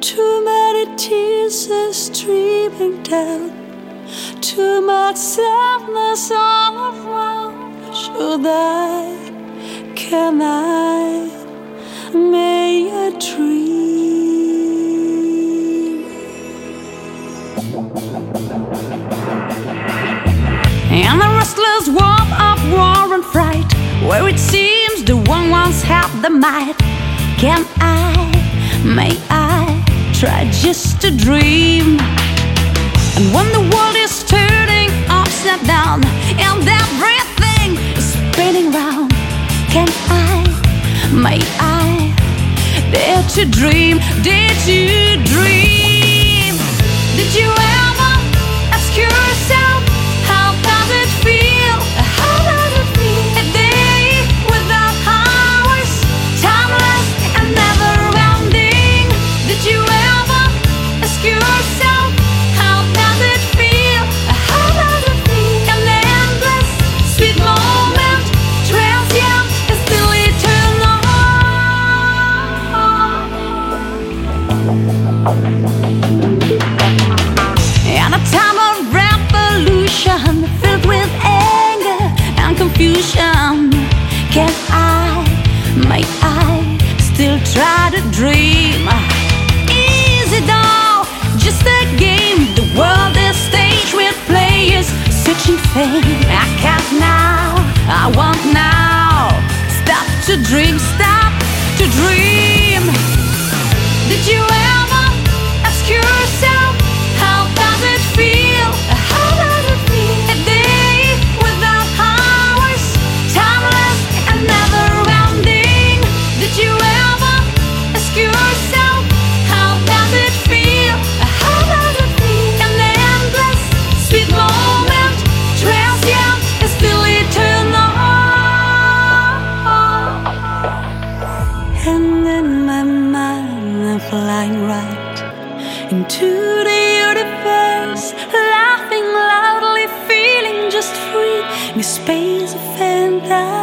Too many tears are streaming down. Too much sadness all around. Should I? Can I? May I dream? And the restless world of war and fright, where it seems the one ones have the might. Can I? May I? To dream. And when the world is turning upside down and everything is spinning round, can I, may I dare to dream? Did you dream? In a time of revolution filled with anger and confusion, can I, may I still try to dream? Flying right into the universe, laughing loudly, feeling just free in a space of fantasy.